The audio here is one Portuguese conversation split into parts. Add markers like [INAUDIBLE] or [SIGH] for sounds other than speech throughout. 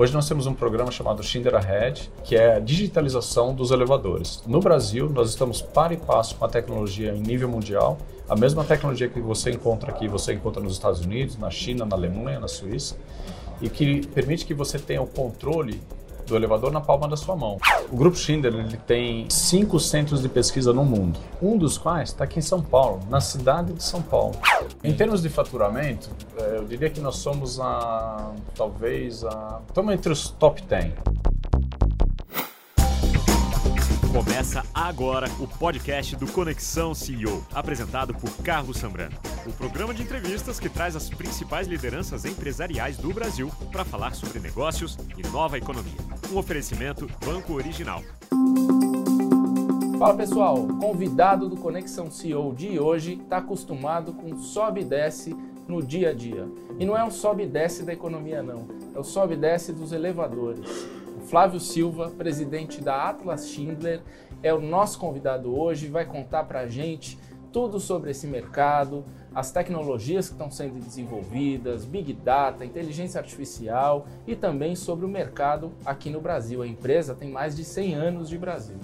Hoje nós temos um programa chamado Schindler Ahead, que é a digitalização dos elevadores. No Brasil, nós estamos para e passo com a tecnologia em nível mundial, a mesma tecnologia que você encontra aqui, você encontra nos Estados Unidos, na China, na Alemanha, na Suíça, e que permite que você tenha o controle do elevador na palma da sua mão. O Grupo Schindler ele tem cinco centros de pesquisa no mundo, um dos quais está aqui em São Paulo, na cidade de São Paulo. Em termos de faturamento, eh, eu diria que nós somos a, talvez, a, estamos entre os top 10. Começa agora o podcast do Conexão CEO, apresentado por Carlos Sambrano. O programa de entrevistas que traz as principais lideranças empresariais do Brasil para falar sobre negócios e nova economia. Um oferecimento Banco Original. Fala pessoal, convidado do Conexão CEO de hoje está acostumado com sobe e desce no dia a dia. E não é um sobe e desce da economia não, é o sobe e desce dos elevadores. Flávio Silva, presidente da Atlas Schindler, é o nosso convidado hoje vai contar para a gente tudo sobre esse mercado, as tecnologias que estão sendo desenvolvidas, Big Data, inteligência artificial e também sobre o mercado aqui no Brasil. A empresa tem mais de 100 anos de Brasil.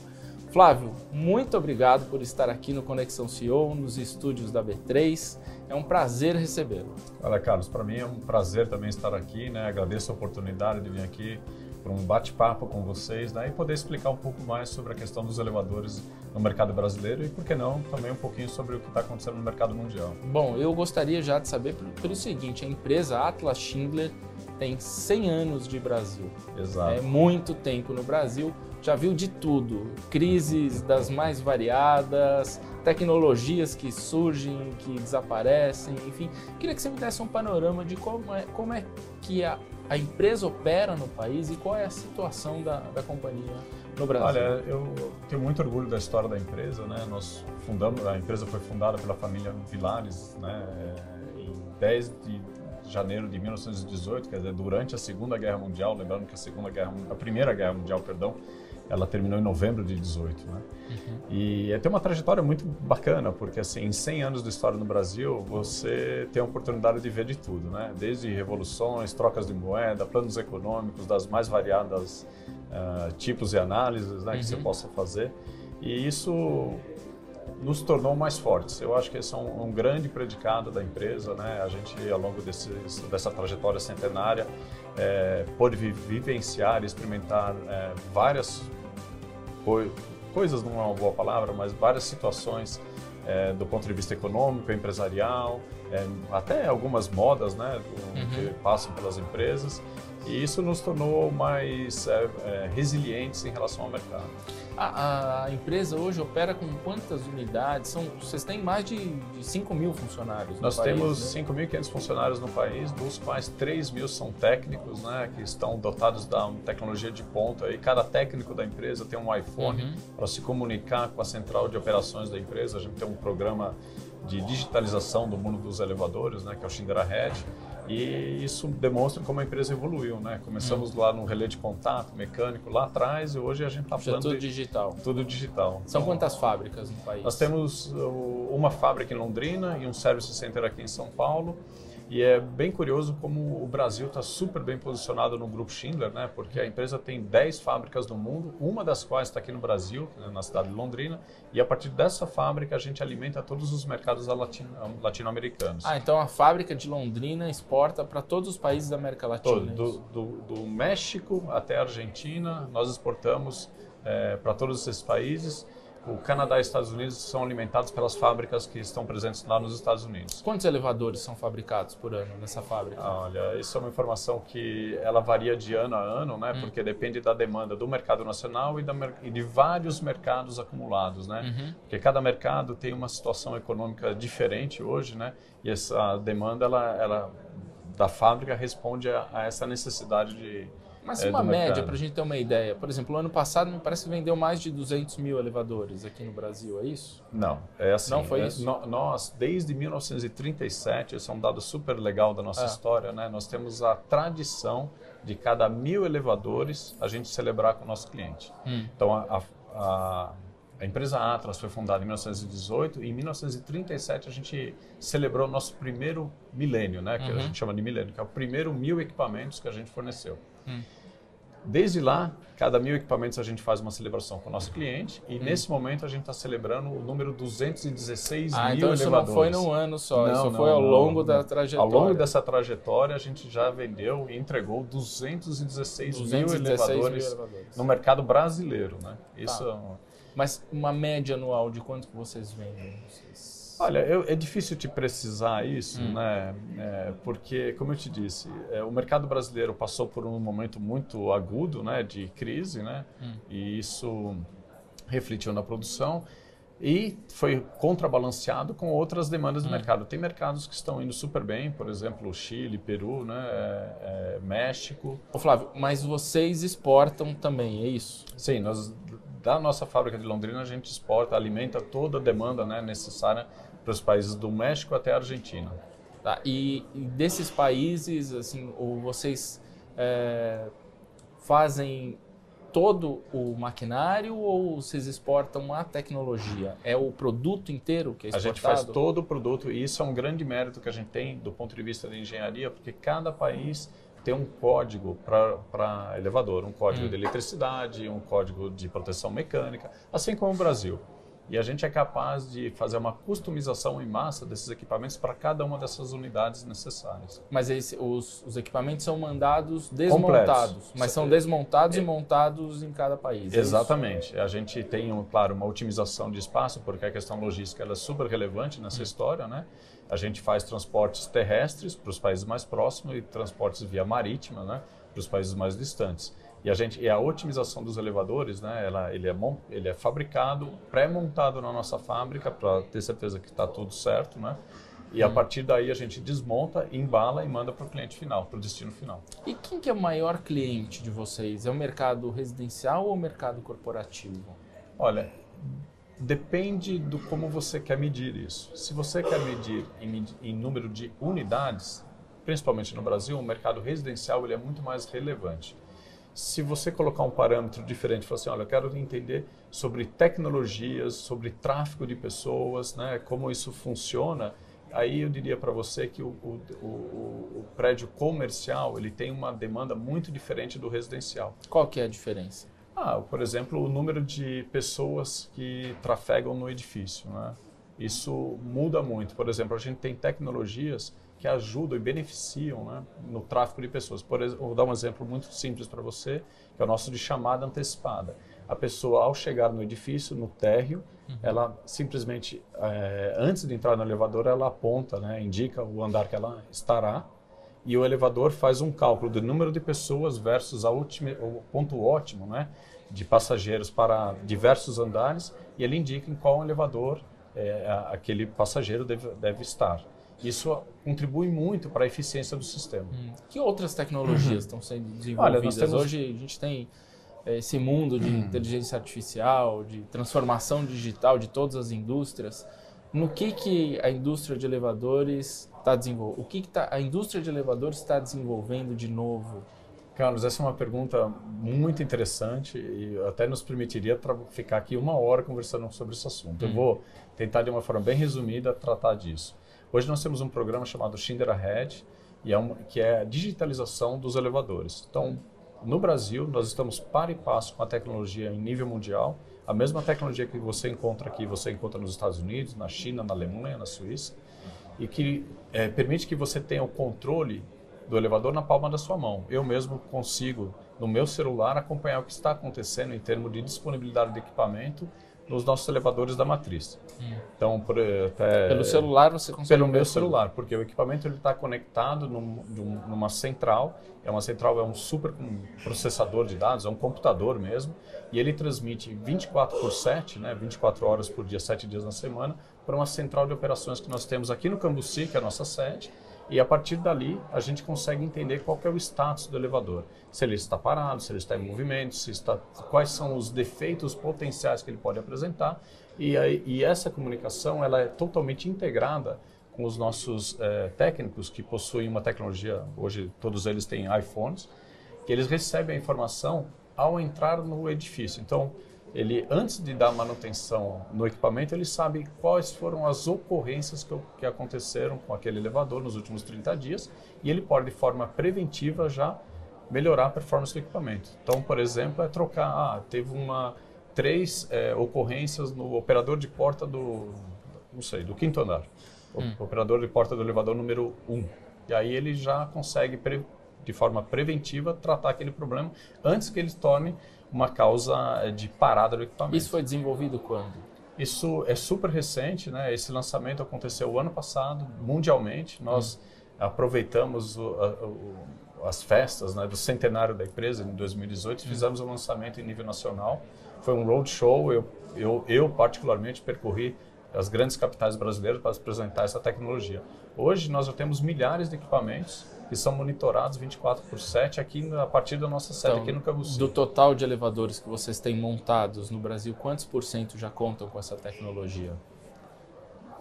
Flávio, muito obrigado por estar aqui no Conexão CEO, nos estúdios da B3. É um prazer recebê-lo. Olha, Carlos, para mim é um prazer também estar aqui, né? Agradeço a oportunidade de vir aqui para um bate-papo com vocês né, e poder explicar um pouco mais sobre a questão dos elevadores no mercado brasileiro e, por que não, também um pouquinho sobre o que está acontecendo no mercado mundial. Bom, eu gostaria já de saber pelo, seguinte, a empresa Atlas Schindler tem 100 anos de Brasil. Exato. É muito tempo no Brasil, já viu de tudo, crises das mais variadas, tecnologias que surgem, que desaparecem, enfim. Queria que você me desse um panorama de como é, como é que a a empresa opera no país e qual é a situação da, da companhia no Brasil? Olha, eu tenho muito orgulho da história da empresa, né? Nós fundamos, a empresa foi fundada pela família Vilares, né? Em 10 de janeiro de 1918, quer dizer, durante a Segunda Guerra Mundial, lembrando que a Segunda Guerra, a Primeira Guerra Mundial, perdão, ela terminou em novembro de 18, né? Uhum. E tem uma trajetória muito bacana, porque assim, em 100 anos de história no Brasil, você tem a oportunidade de ver de tudo, né? Desde revoluções, trocas de moeda, planos econômicos das mais variadas uh, tipos e análises né, que você uhum. possa fazer. E isso nos tornou mais fortes. Eu acho que esse é um, um, grande predicado da empresa, né? A gente, ao longo desse, dessa trajetória centenária, é, pôde vivenciar e experimentar é, várias coisas, não é uma boa palavra, mas várias situações é, do ponto de vista econômico, empresarial, é, até algumas modas, né, uhum. que passam pelas empresas. E isso nos tornou mais é, é, resilientes em relação ao mercado. A, a, empresa hoje opera com quantas unidades? São, vocês têm mais de, de 5 mil funcionários Nós país, temos né? 5.500 funcionários no país, dos quais 3 mil são técnicos, né, que estão dotados da tecnologia de ponta. E cada técnico da empresa tem um iPhone uhum. para se comunicar com a central de operações da empresa. A gente tem um programa de digitalização do mundo dos elevadores, né, que é o Schindler Ahead e isso demonstra como a empresa evoluiu, né? Começamos hum. lá no relé de contato mecânico lá atrás e hoje a gente está falando tudo de, digital. Tudo digital. São então, quantas fábricas no país? Nós temos uma fábrica em Londrina e um service center aqui em São Paulo. E é bem curioso como o Brasil está super bem posicionado no grupo Schindler, né? Porque a empresa tem 10 fábricas no mundo, uma das quais está aqui no Brasil, né? na cidade de Londrina, e a partir dessa fábrica a gente alimenta todos os mercados latino-americanos. Ah, então a fábrica de Londrina exporta para todos os países da América Latina? Todo, do, do, do México até a Argentina, nós exportamos é, para todos esses países o Canadá e os Estados Unidos são alimentados pelas fábricas que estão presentes lá nos Estados Unidos. Quantos elevadores são fabricados por ano nessa fábrica? Olha, isso é uma informação que ela varia de ano a ano, né? Hum. Porque depende da demanda do mercado nacional e, da, e de vários mercados acumulados, né? Uhum. Porque cada mercado tem uma situação econômica diferente hoje, né? E essa demanda, ela, ela da fábrica responde a, a essa necessidade de mas é uma média, para a gente ter uma ideia. Por exemplo, o ano passado me parece que vendeu mais de 200 mil elevadores aqui no Brasil, é isso? Não, é assim. Não foi é, isso? Nós, desde 1937, esse é um dado super legal da nossa ah. história, né? Nós temos a tradição de cada mil elevadores a gente celebrar com o nosso cliente. Hum. Então, a, a, a empresa Atlas foi fundada em 1918 e em 1937 a gente celebrou o nosso primeiro milênio, né? Que uhum. a gente chama de milênio, que é o primeiro mil equipamentos que a gente forneceu. Hum. Desde lá, cada mil equipamentos a gente faz uma celebração com o nosso cliente e hum. nesse momento a gente está celebrando o número 216 ah, mil então elevadores. isso não foi num ano só, não, isso não, foi ao não, longo da trajetória. Ao longo dessa trajetória a gente já vendeu e entregou 216, 216 mil, elevadores mil, elevadores no mercado brasileiro, né? Isso tá. é Mas uma média anual de quanto que vocês vendem? Vocês... Olha, eu, é difícil te precisar isso, hum. né? É, porque, como eu te disse, é, o mercado brasileiro passou por um momento muito agudo, né, de crise, né? Hum. E isso refletiu na produção e foi contrabalanceado com outras demandas do hum. mercado. Tem mercados que estão indo super bem, por exemplo, Chile, Peru, né, é, é, México. Ô Flávio, mas vocês exportam também, é isso? Sim, nós da nossa fábrica de Londrina a gente exporta, alimenta toda a demanda né, necessária para os países do México até a Argentina. Tá, e, e desses países, assim, ou vocês é, fazem todo o maquinário ou vocês exportam a tecnologia? É o produto inteiro que é exportado? A gente faz todo o produto e isso é um grande mérito que a gente tem do ponto de vista da engenharia, porque cada país tem um código para elevador, um código hum. de eletricidade, um código de proteção mecânica, assim como o Brasil. E a gente é capaz de fazer uma customização em massa desses equipamentos para cada uma dessas unidades necessárias. Mas esse, os, os, equipamentos são mandados desmontados, Completos. mas são desmontados é. e montados em cada país. É Exatamente. É a gente tem, claro, uma otimização de espaço, porque a questão logística é super relevante nessa hum. história, né? A gente faz transportes terrestres para os países mais próximos e transportes via marítima, né? Para os países mais distantes. E a gente e a otimização dos elevadores, né? Ela, ele, é, ele é fabricado, pré-montado na nossa fábrica para ter certeza que está tudo certo, né? E a hum. partir daí a gente desmonta, embala e manda para o cliente final, para o destino final. E quem que é o maior cliente de vocês? É o mercado residencial ou o mercado corporativo? Olha, depende do como você quer medir isso. Se você quer medir em, em número de unidades, principalmente no Brasil, o mercado residencial ele é muito mais relevante se você colocar um parâmetro diferente, falar assim, olha, eu quero entender sobre tecnologias, sobre tráfego de pessoas, né, como isso funciona, aí eu diria para você que o, o, o, o, prédio comercial ele tem uma demanda muito diferente do residencial. Qual que é a diferença? Ah, por exemplo, o número de pessoas que trafegam no edifício, né? Isso muda muito. Por exemplo, a gente tem tecnologias que ajudam e beneficiam né, no tráfego de pessoas. Por exemplo, vou dar um exemplo muito simples para você, que é o nosso de chamada antecipada. A pessoa, ao chegar no edifício, no térreo, uhum. ela simplesmente, é, antes de entrar no elevador, ela aponta, né, indica o andar que ela estará, e o elevador faz um cálculo do número de pessoas versus a última, o ponto ótimo né, de passageiros para diversos andares, e ele indica em qual elevador é, aquele passageiro deve, deve estar. Isso contribui muito para a eficiência do sistema. Hum. Que outras tecnologias uhum. estão sendo desenvolvidas? Olha, temos... Hoje a gente tem é, esse mundo de uhum. inteligência artificial, de transformação digital de todas as indústrias. No que, que a indústria de elevadores está desenvolvendo? O que, que tá, a indústria de elevadores está desenvolvendo de novo? Carlos, essa é uma pergunta muito interessante e até nos permitiria ficar aqui uma hora conversando sobre esse assunto. Eu hum. vou tentar, de uma forma bem resumida, tratar disso. Hoje nós temos um programa chamado Schindler Ahead, e é um, que é a digitalização dos elevadores. Então, no Brasil, nós estamos para e passo com a tecnologia em nível mundial. A mesma tecnologia que você encontra aqui, você encontra nos Estados Unidos, na China, na Alemanha, na Suíça, e que é, permite que você tenha o controle do elevador na palma da sua mão. Eu mesmo consigo, no meu celular, acompanhar o que está acontecendo em termos de disponibilidade de equipamento nos nossos elevadores da matriz. Hum. Então, por, até, pelo celular você consegue pelo meu celular, porque o equipamento ele está conectado num, numa central. É uma central, é um super processador de dados, é um computador mesmo, e ele transmite 24 por 7, né, 24 horas por dia, 7 dias na semana, para uma central de operações que nós temos aqui no Cambuci, que é a nossa sede, e a partir dali, a gente consegue entender qual é o status do elevador. Se ele está parado, se ele está em movimento, se está, quais são os defeitos potenciais que ele pode apresentar. E, aí, e essa comunicação ela é totalmente integrada com os nossos é, técnicos que possuem uma tecnologia, hoje todos eles têm iPhones, que eles recebem a informação ao entrar no edifício. Então, ele antes de dar manutenção no equipamento, ele sabe quais foram as ocorrências que, que aconteceram com aquele elevador nos últimos 30 dias e ele pode de forma preventiva já melhorar a performance do equipamento. Então, por exemplo, é trocar, ah, teve uma três é, ocorrências no operador de porta do, não sei, do quinto andar, hum. o operador de porta do elevador número um. E aí ele já consegue de forma preventiva tratar aquele problema antes que ele torne uma causa é, de parada do equipamento. Isso foi desenvolvido quando? Isso é super recente, né? Esse lançamento aconteceu o ano passado, mundialmente. Nós hum. aproveitamos o, a, o, as festas né, do centenário da empresa em 2018, hum. fizemos o um lançamento em nível nacional. Foi um roadshow. Eu, eu, eu particularmente percorri as grandes capitais brasileiras para apresentar essa tecnologia. Hoje nós já temos milhares de equipamentos que são monitorados 24 por 7 aqui a partir da nossa sede então, aqui no Cabuci. Do total de elevadores que vocês têm montados no Brasil, quantos por cento já contam com essa tecnologia?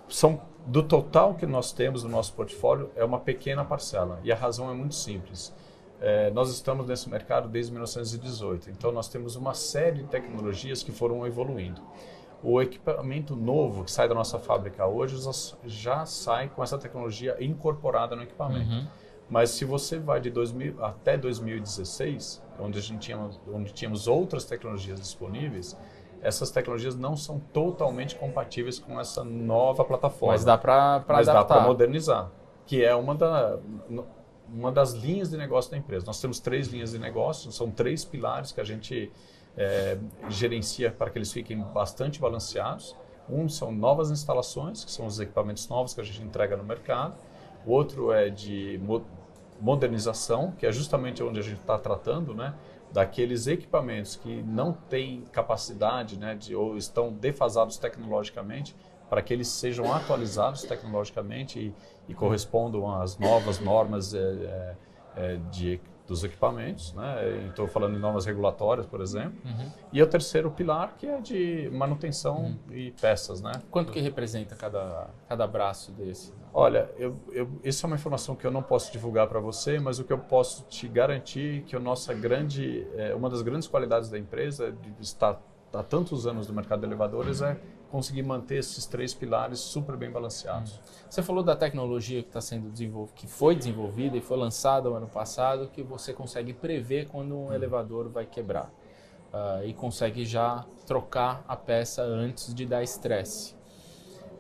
São do total que nós temos no nosso portfólio é uma pequena parcela e a razão é muito simples. É, nós estamos nesse mercado desde 1918, então nós temos uma série de tecnologias que foram evoluindo. O equipamento novo que sai da nossa fábrica hoje já sai com essa tecnologia incorporada no equipamento. Uhum. Mas se você vai de 2000 até 2016, onde a gente tinha, onde tínhamos outras tecnologias disponíveis, essas tecnologias não são totalmente compatíveis com essa nova plataforma. Mas dá para adaptar. Dá para modernizar, que é uma, da, uma das linhas de negócio da empresa. Nós temos três linhas de negócio, são três pilares que a gente é, gerencia para que eles fiquem bastante balanceados. Um são novas instalações, que são os equipamentos novos que a gente entrega no mercado o outro é de modernização, que é justamente onde a gente está tratando, né? daqueles equipamentos que não têm capacidade né, de, ou estão defasados tecnologicamente, para que eles sejam atualizados tecnologicamente e, e correspondam às novas normas é, é, de dos equipamentos, né? Estou falando de normas regulatórias, por exemplo. Uhum. E o terceiro pilar, que é de manutenção uhum. e peças, né? Quanto que representa cada, cada braço desse? Olha, eu, eu, isso é uma informação que eu não posso divulgar para você, mas o que eu posso te garantir é que a nossa grande, é, uma das grandes qualidades da empresa de estar há tantos anos no mercado de elevadores é conseguir manter esses três pilares super bem balanceados. Você falou da tecnologia que está sendo desenvolvida, que foi desenvolvida e foi lançada no ano passado, que você consegue prever quando um hum. elevador vai quebrar uh, e consegue já trocar a peça antes de dar estresse.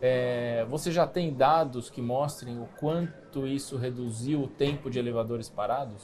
É, você já tem dados que mostrem o quanto isso reduziu o tempo de elevadores parados?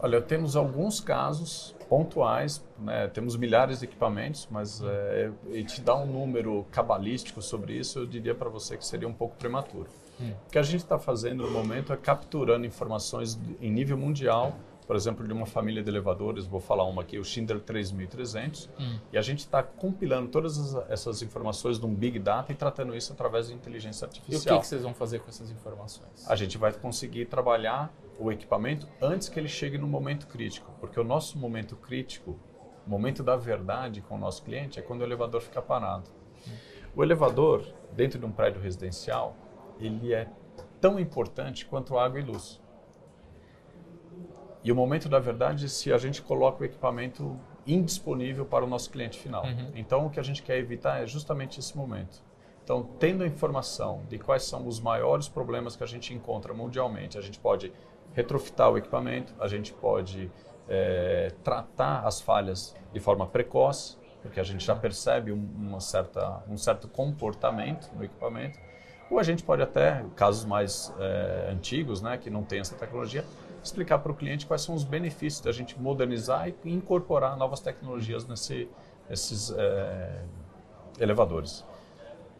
Olha, temos alguns casos pontuais, né? temos milhares de equipamentos, mas é, e te dar um número cabalístico sobre isso, eu diria para você que seria um pouco prematuro. Hum. O que a gente está fazendo no momento é capturando informações em nível mundial, por exemplo, de uma família de elevadores, vou falar uma aqui, o Schindler 3300, hum. e a gente está compilando todas essas informações num Big Data e tratando isso através de inteligência artificial. E o que, que vocês vão fazer com essas informações? A gente vai conseguir trabalhar o equipamento antes que ele chegue no momento crítico, porque o nosso momento crítico, o momento da verdade com o nosso cliente é quando o elevador fica parado. O elevador, dentro de um prédio residencial, ele é tão importante quanto água e luz. E o momento da verdade é se a gente coloca o equipamento indisponível para o nosso cliente final. Uhum. Então, o que a gente quer evitar é justamente esse momento. Então, tendo a informação de quais são os maiores problemas que a gente encontra mundialmente, a gente pode retrofitar o equipamento, a gente pode é, tratar as falhas de forma precoce, porque a gente já percebe uma certa, um certo comportamento no equipamento, ou a gente pode até, casos mais é, antigos, né, que não tem essa tecnologia, explicar para o cliente quais são os benefícios da gente modernizar e incorporar novas tecnologias nesse, nesses é, elevadores.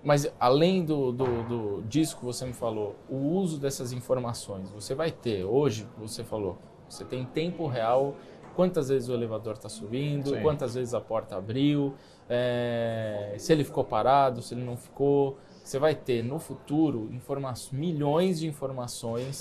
Mas além do, do, do, disso que você me falou, o uso dessas informações, você vai ter, hoje você falou, você tem tempo real, quantas vezes o elevador está subindo, Sim. quantas vezes a porta abriu, é, se ele ficou parado, se ele não ficou. Você vai ter no futuro milhões de informações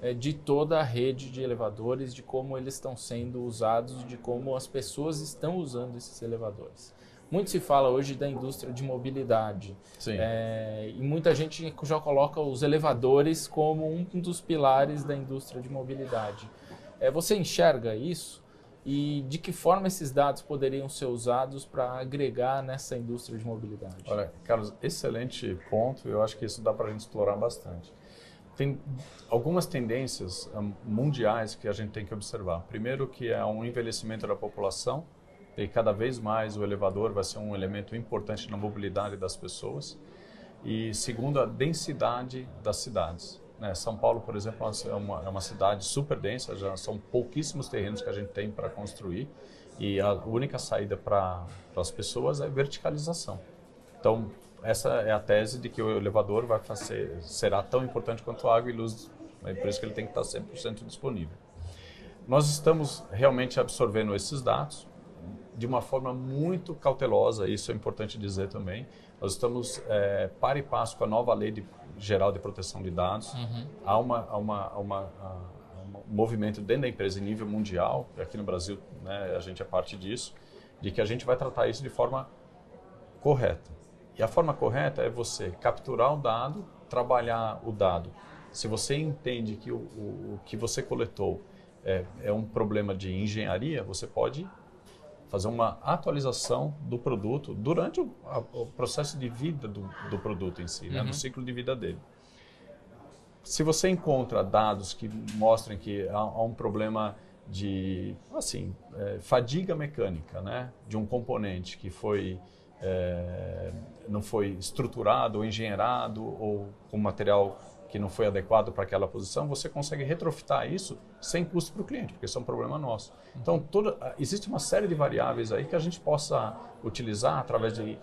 é, de toda a rede de elevadores, de como eles estão sendo usados, de como as pessoas estão usando esses elevadores. Muito se fala hoje da indústria de mobilidade. É, e muita gente já coloca os elevadores como um dos pilares da indústria de mobilidade. É, você enxerga isso? E de que forma esses dados poderiam ser usados para agregar nessa indústria de mobilidade? Olha, Carlos, excelente ponto. Eu acho que isso dá para a gente explorar bastante. tem algumas tendências um, mundiais que a gente tem que observar. Primeiro, que é um envelhecimento da população e cada vez mais o elevador vai ser um elemento importante na mobilidade das pessoas. E segundo, a densidade das cidades. Né? São Paulo, por exemplo, é uma, é uma cidade super densa, já são pouquíssimos terrenos que a gente tem para construir e a única saída para as pessoas é verticalização. Então, essa é a tese de que o elevador vai fazer, será tão importante quanto água e luz, é por isso que ele tem que estar 100% disponível. Nós estamos realmente absorvendo esses dados de uma forma muito cautelosa, isso é importante dizer também. Nós estamos é, par e passo com a nova lei de, geral de proteção de dados. Uhum. Há, uma, há, uma, há uma, um movimento dentro da empresa em nível mundial, aqui no Brasil né, a gente é parte disso, de que a gente vai tratar isso de forma correta. E a forma correta é você capturar o dado, trabalhar o dado. Se você entende que o, o, o que você coletou é, é, um problema de engenharia, você pode fazer uma atualização do produto durante o, a, o processo de vida do, do produto em si, uhum. né, no ciclo de vida dele. Se você encontra dados que mostrem que há, há um problema de assim é, fadiga mecânica, né, de um componente que foi é, não foi estruturado ou engenheirado ou com material que não foi adequado para aquela posição, você consegue retrofitar isso sem custo para o cliente, porque isso é um problema nosso. Então, toda, existe uma série de variáveis aí que a gente possa utilizar através de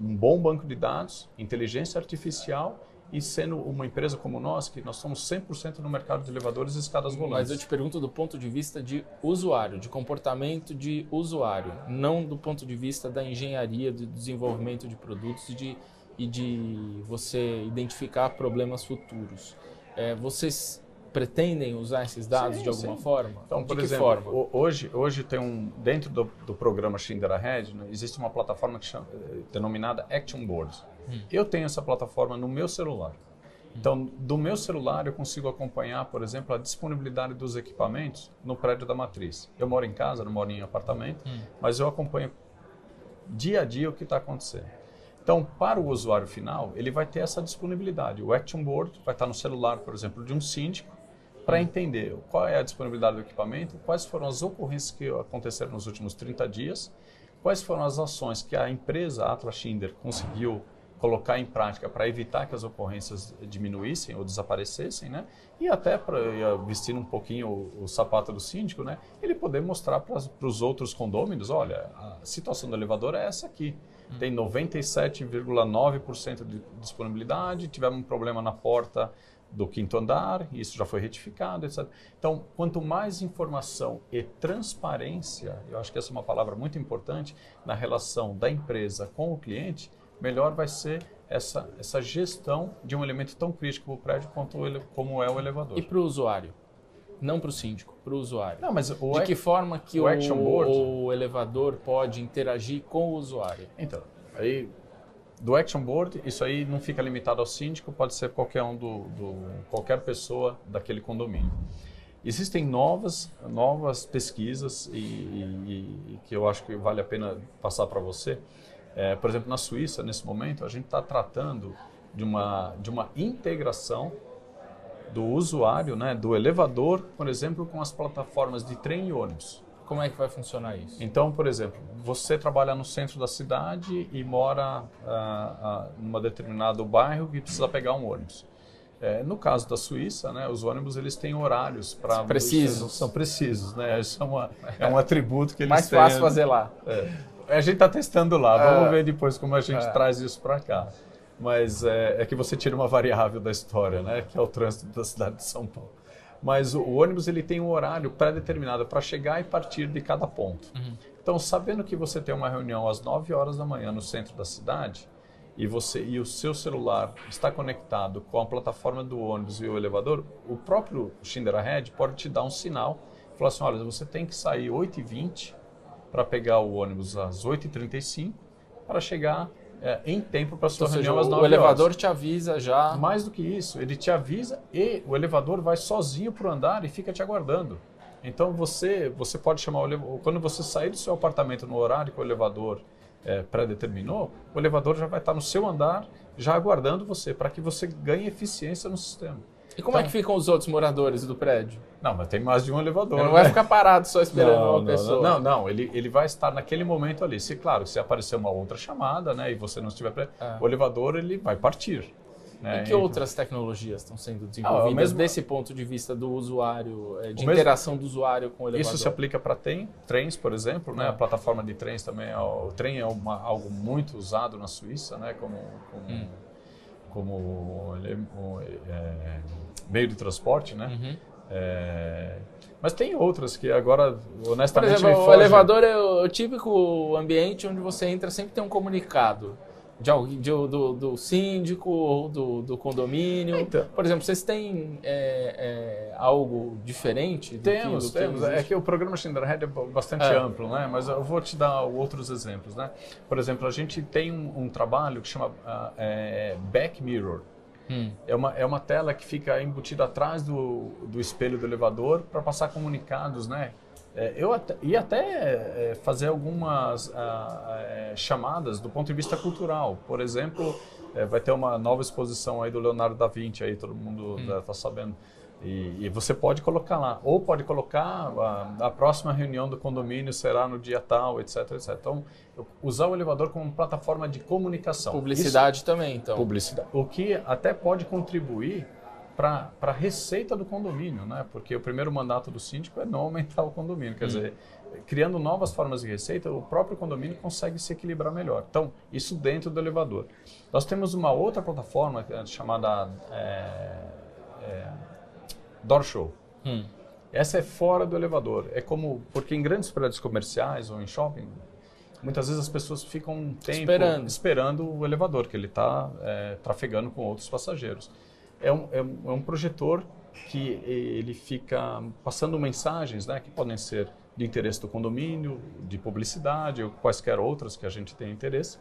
um bom banco de dados, inteligência artificial e sendo uma empresa como nós, que nós somos 100% no mercado de elevadores e escadas volantes. Mas eu te pergunto do ponto de vista de usuário, de comportamento de usuário, não do ponto de vista da engenharia, do desenvolvimento de produtos e de, e de você identificar problemas futuros. É, vocês pretendem usar esses dados sim, de alguma sim. forma? Então, por exemplo, forma? hoje, hoje tem um dentro do, do programa Schindler Ahead, né, existe uma plataforma que chama, eh, denominada Action Board. Hum. Eu tenho essa plataforma no meu celular. Então, do meu celular eu consigo acompanhar, por exemplo, a disponibilidade dos equipamentos no prédio da matriz. Eu moro em casa, não moro em apartamento, hum. mas eu acompanho dia a dia o que está acontecendo. Então, para o usuário final, ele vai ter essa disponibilidade. O Action Board vai estar no celular, por exemplo, de um síndico, para entender qual é a disponibilidade do equipamento, quais foram as ocorrências que aconteceram nos últimos 30 dias, quais foram as ações que a empresa Atlas Schindler conseguiu colocar em prática para evitar que as ocorrências diminuíssem ou desaparecessem, né? E até para vestir um pouquinho o, o, sapato do síndico, né? Ele poder mostrar para os outros condôminos, olha, a situação do elevador é essa aqui. Hum. Tem 97,9% de disponibilidade, tivemos um problema na porta do quinto andar, isso já foi retificado, etc. Então, quanto mais informação e transparência, eu acho que essa é uma palavra muito importante na relação da empresa com o cliente, melhor vai ser essa, essa gestão de um elemento tão crítico para o prédio quanto ele, como é o elevador. E para o usuário? Não para o síndico, para o usuário. Não, mas de que forma que o, o, o elevador pode interagir com o usuário? Então, aí do Action Board, isso aí não fica limitado ao síndico, pode ser qualquer um do, do qualquer pessoa daquele condomínio. Existem novas, novas pesquisas e, e, e que eu acho que vale a pena passar para você. É, por exemplo, na Suíça, nesse momento, a gente está tratando de uma, de uma integração do usuário, né, do elevador, por exemplo, com as plataformas de trem e ônibus. Como é que vai funcionar isso? Então, por exemplo, você trabalha no centro da cidade e mora ah, ah, numa determinado bairro e precisa pegar um ônibus. É, no caso da Suíça, né, os ônibus eles têm horários para precisos, são precisos, né? Isso é, uma, é um atributo que eles mais têm. Mais fácil fazer lá. É. A gente está testando lá. Vamos é. ver depois como a gente é. traz isso para cá. Mas é, é, que você tira uma variável da história, né? Que é o trânsito da cidade de São Paulo mas o, o ônibus ele tem um horário pré-determinado para chegar e partir de cada ponto. Uhum. Então, sabendo que você tem uma reunião às 9 horas da manhã no centro da cidade e você e o seu celular está conectado com a plataforma do ônibus e o elevador, o próprio Schindler Ahead pode te dar um sinal, falar assim, olha, você tem que sair 8h20 para pegar o ônibus às 8h35 para chegar é, em tempo para sua Ou reunião seja, às 9 O elevador horas. te avisa já. Mais do que isso, ele te avisa e o elevador vai sozinho para o andar e fica te aguardando. Então você, você pode chamar o elevador. Quando você sair do seu apartamento no horário que o elevador é, pré-determinou, o elevador já vai estar no seu andar, já aguardando você, para que você ganhe eficiência no sistema. E como é que ficam os outros moradores do prédio? Não, mas tem mais de um elevador. Ele não né? vai ficar parado só esperando não, uma não, pessoa. Não, não, ele, ele vai estar naquele momento ali. Se, claro, se aparecer uma outra chamada, né, e você não estiver pre... É. o elevador ele vai partir. Né? E que outras tecnologias estão sendo Ah, desenvolvidas o mesmo- desse ponto de vista do usuário, é, de O mesmo- interação do usuário com o elevador? Isso se aplica para trens, por exemplo, né? É. A plataforma de trens também, é, o trem é uma- algo muito usado na Suíça, né? Como, como, Hum. Como é, meio de transporte, né? Uhum. É, mas tem outras que agora, Por honestamente, exemplo, me o elevador é o, o típico ambiente onde você entra, sempre tem um comunicado de, alguém- de- do, do síndico ou do, do condomínio. Então. Por exemplo, vocês têm é, é, algo diferente? do que- Temos, que temos. É que o programa Schinderhead é bastante É. amplo, né? Mas eu vou te dar outros exemplos, né? Por exemplo, a gente tem um, um trabalho que chama ah, é, Back Mirror. Hum. É uma, é uma tela que fica embutida atrás do, do espelho do elevador para passar comunicados, né? É, eu até, ia até é, fazer algumas ah, é, chamadas do ponto de vista cultural. Por exemplo, é, vai ter uma nova exposição aí do Leonardo da Vinci, aí todo mundo está sabendo. E, e você pode colocar lá, ou pode colocar a, a próxima reunião do condomínio será no dia tal, etc, etc. Então, usar o elevador como plataforma de comunicação. Isso- Publicidade também, então. publicidade. O que até pode contribuir para a receita do condomínio, né? Porque o primeiro mandato do síndico é não aumentar o condomínio. Quer dizer, criando novas formas de receita, o próprio condomínio consegue se equilibrar melhor. Então, isso dentro do elevador. Nós temos uma outra plataforma é chamada é, é, Door Show. Hum. Essa é fora do elevador. É como, porque em grandes prédios comerciais ou em shopping, muitas vezes as pessoas ficam um tempo Esperando. esperando o elevador, que ele está trafegando com outros passageiros. É um, é, um, é um projetor que ele fica passando mensagens né, que podem ser de interesse do condomínio, de publicidade ou quaisquer outras que a gente tem interesse,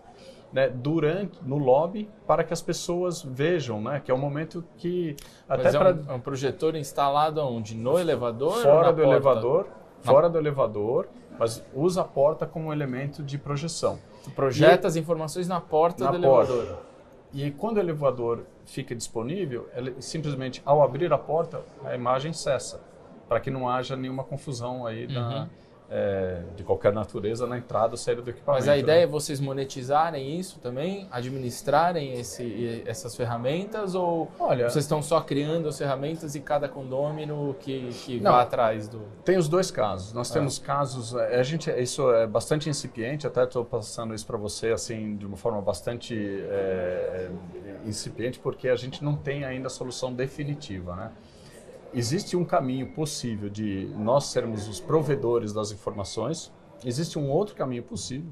né, durante no lobby para que as pessoas vejam, né, que é o momento que Mas até é, para um, é um projetor instalado onde? No elevador? fora do porta? elevador, fora do elevador, mas usa a porta como elemento de projeção. Tu projeta as informações na porta Na do porta. elevador. E quando o elevador fica disponível, ele, simplesmente ao abrir a porta, a imagem cessa, para que não haja nenhuma confusão aí da, Uhum. É, de qualquer natureza na entrada ou saída do equipamento. Mas a né? ideia é vocês monetizarem isso também? Administrarem esse, essas ferramentas? Ou Olha, vocês estão só criando as ferramentas e cada condômino que, que Não. vá atrás do... Tem os dois casos. Nós É. temos casos, é, a gente, isso é bastante incipiente, até estou passando isso para você assim de uma forma bastante é, é, incipiente, porque a gente não tem ainda a solução definitiva, né? Existe um caminho possível de nós sermos os provedores das informações. Existe um outro caminho possível,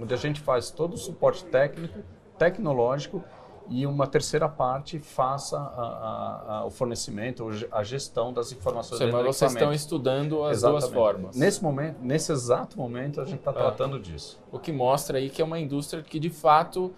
onde a gente faz todo o suporte técnico, tecnológico e uma terceira parte faça a- a- a- o fornecimento, a gestão das informações. Mas dentro do vocês estão estudando as Exatamente. duas formas. Nesse momento, nesse exato momento, a gente está Ah. tratando disso. O que mostra aí que é uma indústria que de fato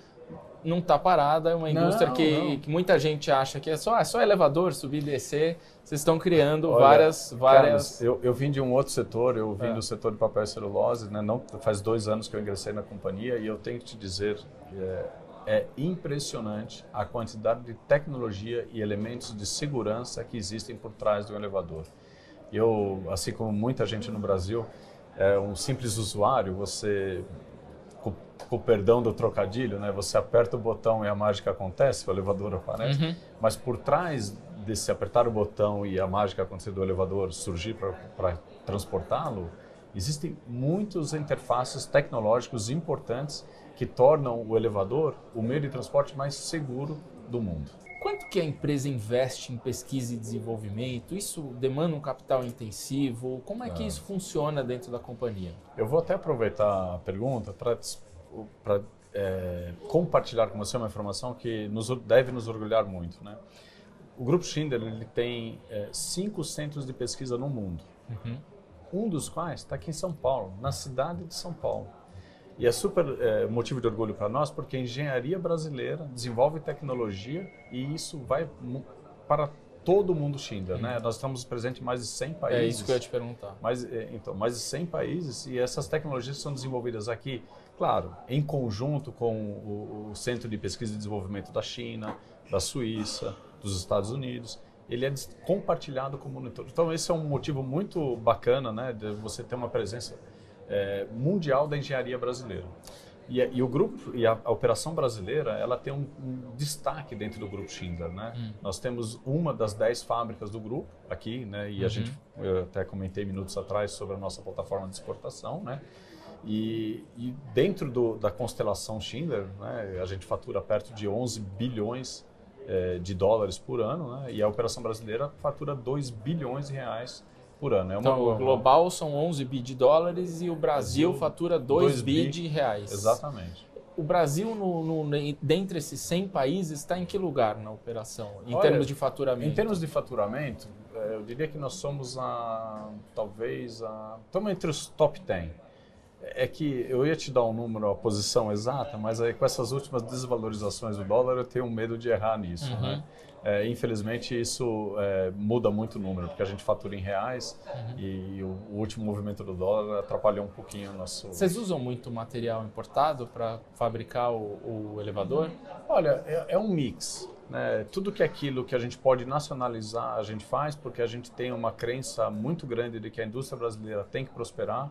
não está parada, é uma Não, indústria que, não. que muita gente acha que é só, é só elevador, subir e descer. Vocês estão criando Olha, várias, várias. Carlos, eu, eu vim de um outro setor, eu vim É. do setor de papel e celulose, né? Não, faz dois anos que eu ingressei na companhia e eu tenho que te dizer, é, é impressionante a quantidade de tecnologia e elementos de segurança que existem por trás do elevador. Eu, assim como muita gente no Brasil, é um simples usuário, você com, o perdão do trocadilho, né? Você aperta o botão e a mágica acontece, o elevador aparece. Uhum. Mas por trás desse apertar o botão e a mágica acontecer do elevador surgir para transportá-lo, existem muitos interfaces tecnológicos importantes que tornam o elevador o meio de transporte mais seguro do mundo. Quanto que a empresa investe em pesquisa e desenvolvimento? Isso demanda um capital intensivo? Como é que Ah. isso funciona dentro da companhia? Eu vou até aproveitar a pergunta para é, compartilhar com você uma informação que nos, deve nos orgulhar muito. Né? O Grupo Schindler ele tem é, cinco centros de pesquisa no mundo, Uhum. um dos quais está aqui em São Paulo, na cidade de São Paulo. E é super é, motivo de orgulho para nós, porque a engenharia brasileira desenvolve tecnologia e isso vai para todo o mundo Schindler. Né? Nós estamos presentes em mais de 100 países. É isso que eu ia te perguntar. Mais, é, então, mais de 100 países e essas tecnologias são desenvolvidas aqui, claro, em conjunto com o, o Centro de Pesquisa e Desenvolvimento da China, da Suíça, dos Estados Unidos. ele é compartilhado com o monitor. Então esse é um motivo muito bacana, né, de você ter uma presença é, mundial da engenharia brasileira. E, e, o grupo e a, a, operação brasileira, ela tem um, um, destaque dentro do grupo Schindler, né? Hum. Nós temos uma das dez fábricas do grupo aqui, né? E uhum. a gente, eu até comentei minutos atrás sobre a nossa plataforma de exportação, né? E, e dentro do, da constelação Schindler, né? A gente fatura perto de 11 bilhões é, de dólares por ano, né? E a operação brasileira fatura 2 bilhões de reais por ano. É uma, então, o global são 11 bi de dólares e o Brasil, Brasil fatura 2, 2 bi de reais. Exatamente. O Brasil, no, no, dentre esses 100 países, está em que lugar na operação, em Olha, termos de faturamento? Em termos de faturamento, é, eu diria que nós somos a, talvez, a, estamos entre os top 10. É que eu ia te dar um número, a posição exata, mas aí com essas últimas desvalorizações do dólar eu tenho medo de errar nisso, uhum. né? É, infelizmente isso é, muda muito o número, porque a gente fatura em reais uhum. e o, o, último movimento do dólar atrapalhou um pouquinho o nosso. Vocês usam muito material importado para fabricar o, o, elevador? Olha, é, é um mix. Né? Tudo que é aquilo que a gente pode nacionalizar, a gente faz, porque a gente tem uma crença muito grande de que a indústria brasileira tem que prosperar.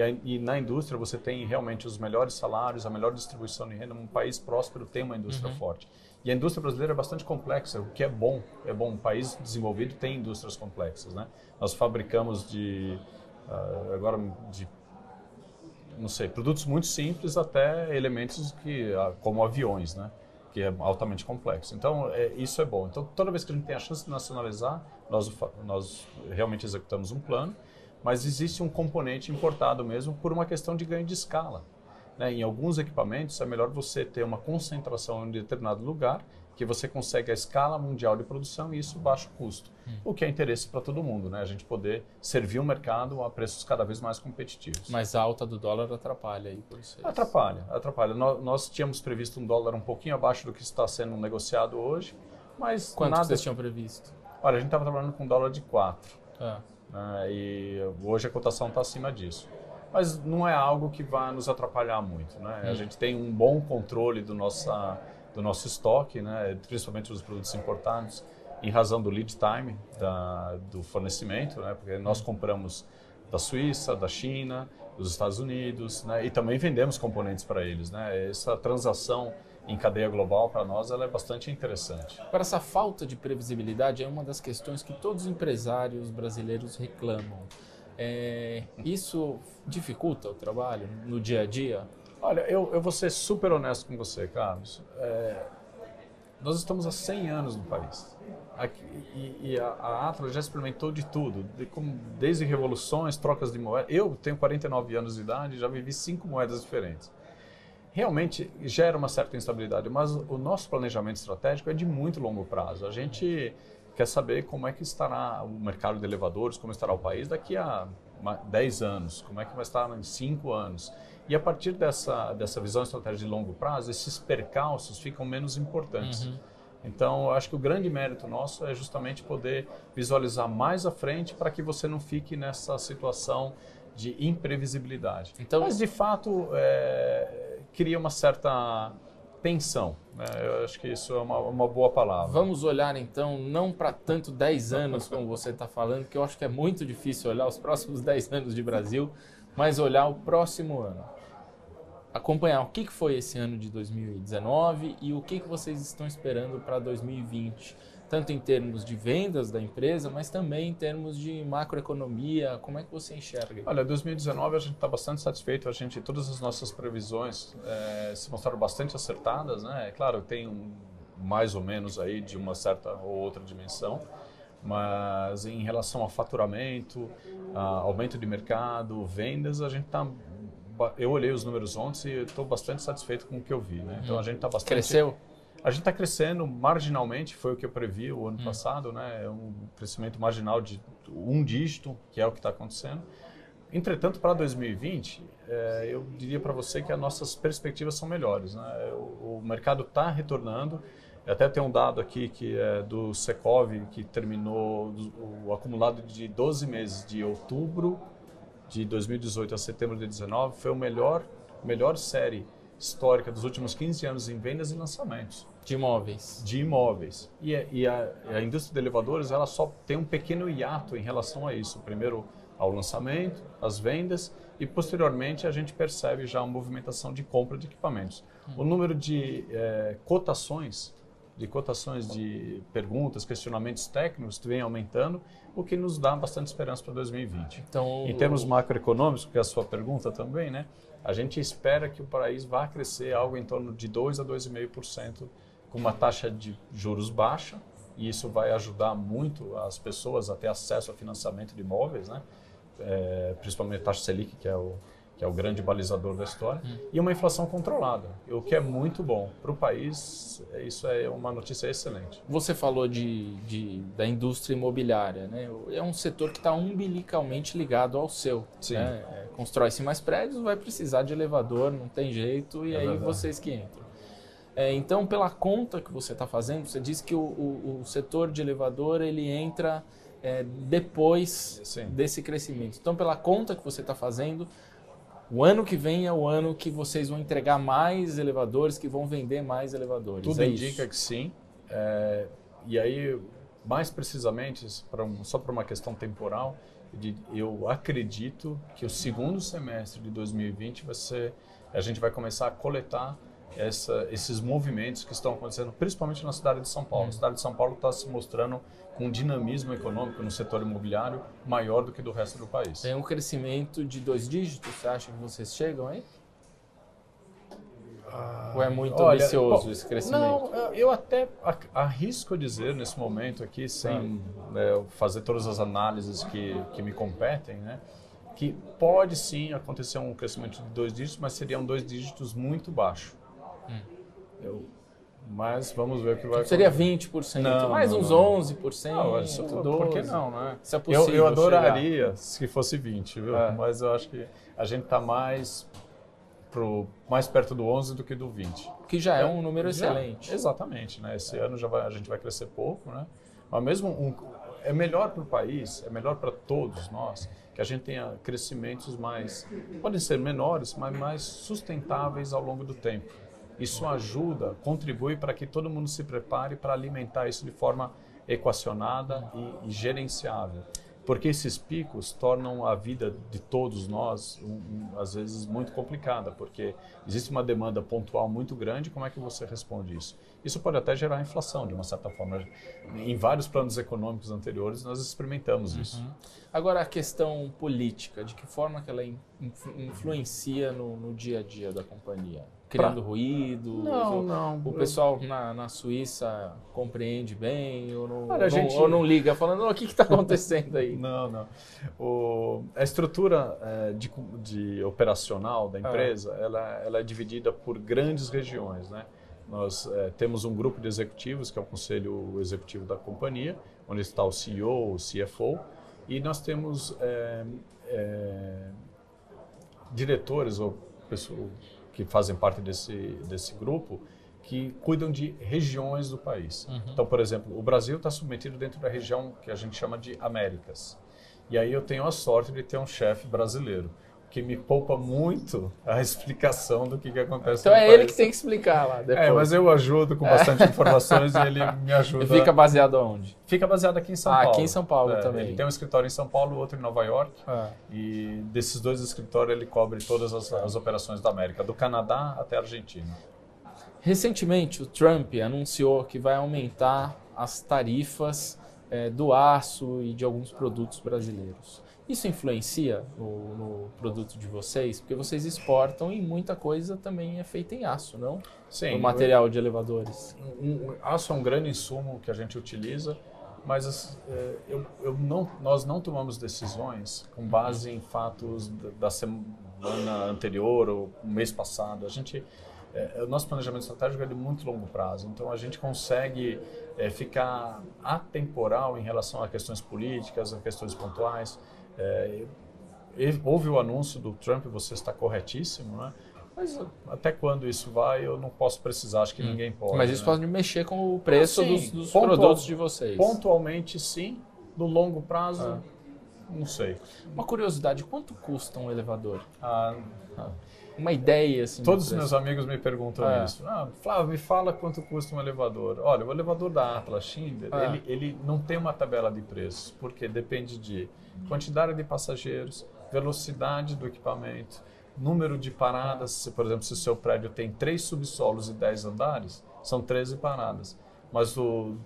E, e, na indústria você tem realmente os melhores salários, a melhor distribuição de renda. Um país próspero tem uma indústria uhum. forte. E a indústria brasileira é bastante complexa, o que é bom. É bom. Um país desenvolvido tem indústrias complexas, né? Nós fabricamos de uh, agora de não sei, produtos muito simples até elementos que uh, como aviões, né? Que é altamente complexo. Então é, isso é bom. Então toda vez que a gente tem a chance de nacionalizar, nós nós realmente executamos um plano, mas existe um componente importado mesmo por uma questão de ganho de escala. Né? Em alguns equipamentos é melhor você ter uma concentração em determinado lugar que você consegue a escala mundial de produção e isso baixo custo. Hum. O que é interesse para todo mundo, né? A gente poder servir o mercado a preços cada vez mais competitivos. Mas a alta do dólar atrapalha aí por isso. Atrapalha, atrapalha. Nós, nós, tínhamos previsto um dólar um pouquinho abaixo do que está sendo negociado hoje, mas Quanto nada... vocês tinham previsto? Olha, a gente estava trabalhando com um dólar de 4. Ah. Né? E hoje a cotação está acima disso mas não é algo que vai nos atrapalhar muito. Né? A hum. gente tem um bom controle do, nossa, do nosso estoque, né? principalmente dos produtos importados, em razão do lead time da, do fornecimento, né? porque nós hum. compramos da Suíça, da China, dos Estados Unidos, né? e também vendemos componentes para eles. Né? Essa transação em cadeia global para nós ela é bastante interessante. Para essa falta de previsibilidade é uma das questões que todos os empresários brasileiros reclamam. É, isso dificulta o trabalho no dia a dia? Olha, eu, eu vou ser super honesto com você, Carlos. É, nós estamos há 100 anos no país. Aqui, e, e a, a, Atlas já experimentou de tudo, de, como, desde revoluções, trocas de moedas. Eu tenho 49 anos de idade e já vivi cinco moedas diferentes. Realmente gera uma certa instabilidade, mas o nosso planejamento estratégico é de muito longo prazo. A gente quer saber como é que estará o mercado de elevadores, como estará o país daqui a 10 anos, como é que vai estar em 5 anos. E a partir dessa, dessa visão estratégica de longo prazo, esses percalços ficam menos importantes. Uhum. Então, eu acho que o grande mérito nosso é justamente poder visualizar mais à frente para que você não fique nessa situação de imprevisibilidade. Então, Mas, de fato, é, cria uma certa tensão. Né? Eu acho que isso é uma, uma boa palavra. Vamos olhar então, não para tanto 10 anos como você está falando, que eu acho que é muito difícil olhar os próximos 10 anos de Brasil, mas olhar o próximo ano. Acompanhar o que foi esse ano de 2019 e o que vocês estão esperando para 2020 tanto em termos de vendas da empresa, mas também em termos de macroeconomia. Como é que você enxerga? Olha, 2019 a gente está bastante satisfeito. A gente, todas as nossas previsões é, se mostraram bastante acertadas, né? É claro, tem um, mais ou menos aí de uma certa ou outra dimensão, mas em relação ao faturamento, a aumento de mercado, vendas, a gente está eu olhei os números ontem e estou bastante satisfeito com o que eu vi. Né? Então a gente está bastante. Cresceu? A gente está crescendo marginalmente, foi o que eu previ o ano hum. passado, né? É um crescimento marginal de um dígito, que é o que está acontecendo. Entretanto, para 2020, é, eu diria para você que as nossas perspectivas são melhores. Né? O, o mercado está retornando. Até tem um dado aqui que é do Secov, que terminou o acumulado de 12 meses, de outubro de 2018 a setembro de 2019, foi o melhor, melhor série histórica dos últimos 15 anos em vendas e lançamentos. De imóveis. De imóveis. E, e a, a, indústria de elevadores ela só tem um pequeno hiato em relação a isso. Primeiro ao lançamento, as vendas e posteriormente a gente percebe já uma movimentação de compra de equipamentos. O número de é, cotações, de cotações de perguntas, questionamentos técnicos vem aumentando, o que nos dá bastante esperança para 2020. Então, em termos macroeconômicos, que é a sua pergunta também, né? A gente espera que o país vá crescer algo em torno de 2 a 2,5% com uma taxa de juros baixa, e isso vai ajudar muito as pessoas a ter acesso a financiamento de imóveis, né? É, principalmente a taxa Selic, que é o, que é o grande balizador da história, hum. e uma inflação controlada, o que é muito bom. Para o país, isso é uma notícia excelente. Você falou de, de da indústria imobiliária, né? é um setor que está umbilicalmente ligado ao seu. Sim. Né? É, Constrói-se mais prédios, vai precisar de elevador, não tem jeito, e é aí verdade. vocês que entram. É, então, pela conta que você está fazendo, você disse que o, o, o, setor de elevador ele entra é, depois Sim. desse crescimento. Então, pela conta que você está fazendo, o ano que vem é o ano que vocês vão entregar mais elevadores, que vão vender mais elevadores. Tudo é indica isso. que sim. É, e aí, mais precisamente, um, só para uma questão temporal, eu acredito que o segundo semestre de 2020 vai ser, a gente vai começar a coletar essa, esses movimentos que estão acontecendo, principalmente na cidade de São Paulo. Hum. A cidade de São Paulo está se mostrando com um dinamismo econômico no setor imobiliário maior do que do resto do país. Tem um crescimento de dois dígitos, você acha que vocês chegam aí? Ah, Ou é muito olha, ambicioso bom, esse crescimento? Não, eu até arrisco dizer nesse momento aqui, sem ah. né, fazer todas as análises que, que me competem, né, que pode sim acontecer um crescimento de dois dígitos, mas seriam dois dígitos muito baixos. Hum. Eu mas vamos ver o que vai Seria 20%, não, mais não, uns não. 11%, não, isso, 12%. Por que não, né? Se é possível eu, eu adoraria chegar. se fosse 20, viu? É. Mas eu acho que a gente está mais pro mais perto do 11 do que do 20. Que já é, é um número já, excelente. Exatamente, né? Esse é. ano já vai, a gente vai crescer pouco, né? Mas mesmo um, é melhor para o país, é melhor para todos nós que a gente tenha crescimentos mais podem ser menores, mas mais sustentáveis ao longo do tempo. Isso ajuda, contribui para que todo mundo se prepare para alimentar isso de forma equacionada e, e gerenciável. Porque esses picos tornam a vida de todos nós, um, um, às vezes, muito complicada, porque existe uma demanda pontual muito grande, como é que você responde isso? Isso pode até gerar inflação, de uma certa forma. Em vários planos econômicos anteriores, nós experimentamos uhum. isso. Agora, a questão política, de que forma que ela influencia no, no dia a dia da companhia? Criando pra... ruído? Não, não. O pessoal na, na Suíça compreende bem ou não, Olha, não, gente... ou não liga, falando, o que está acontecendo aí? [LAUGHS] não, não. O, a estrutura é, de, de, operacional da ah. empresa, ah. ela, ela é dividida por grandes regiões, né? Nós é, temos um grupo de executivos, que é o conselho executivo da companhia, onde está o CEO, o CFO, e nós temos é, é, diretores ou pessoas que fazem parte desse, desse grupo que cuidam de regiões do país. Uhum. Então, por exemplo, o Brasil está submetido dentro da região que a gente chama de Américas. E aí eu tenho a sorte de ter um chefe brasileiro que me poupa muito a explicação do que, que acontece Então é país. ele que tem que explicar lá depois. É, mas eu ajudo com bastante informações e ele [LAUGHS] me ajuda. E fica baseado onde? Fica baseado aqui em São ah, Paulo. aqui em São Paulo é, também. Ele tem um escritório em São Paulo, outro em Nova York. Ah. E desses dois escritórios ele cobre todas as, as operações da América, do Canadá até a Argentina. Recentemente o Trump anunciou que vai aumentar as tarifas é, do aço e de alguns produtos brasileiros. Isso influencia no, no, produto de vocês? Porque vocês exportam e muita coisa também é feita em aço, não? Sim. O material de elevadores. Um, aço é um grande insumo que a gente utiliza, mas é, eu, eu não, nós não tomamos decisões com base em fatos da semana anterior ou mês passado. A gente é, o nosso planejamento estratégico é de muito longo prazo, então a gente consegue é, ficar atemporal em relação a questões políticas, a questões pontuais. É, houve o anúncio do Trump, você está corretíssimo, né? Mas até quando isso vai, eu não posso precisar, acho que hum. ninguém pode. Mas isso né? pode mexer com o preço sim, dos, dos pontual, produtos de vocês. Pontualmente, sim. No longo prazo, ah. não sei. Uma curiosidade, quanto custa um elevador? Ah, Uma ideia, assim. todos os meus amigos me perguntam É. isso. Ah, Flávio, me fala quanto custa um elevador. Olha, o elevador da Atlas Schindler, É. ele, ele não tem uma tabela de preços, porque depende de quantidade de passageiros, velocidade do equipamento, número de paradas. Se, por exemplo, se o seu prédio tem três subsolos e 10 andares, são 13 paradas. Mas o,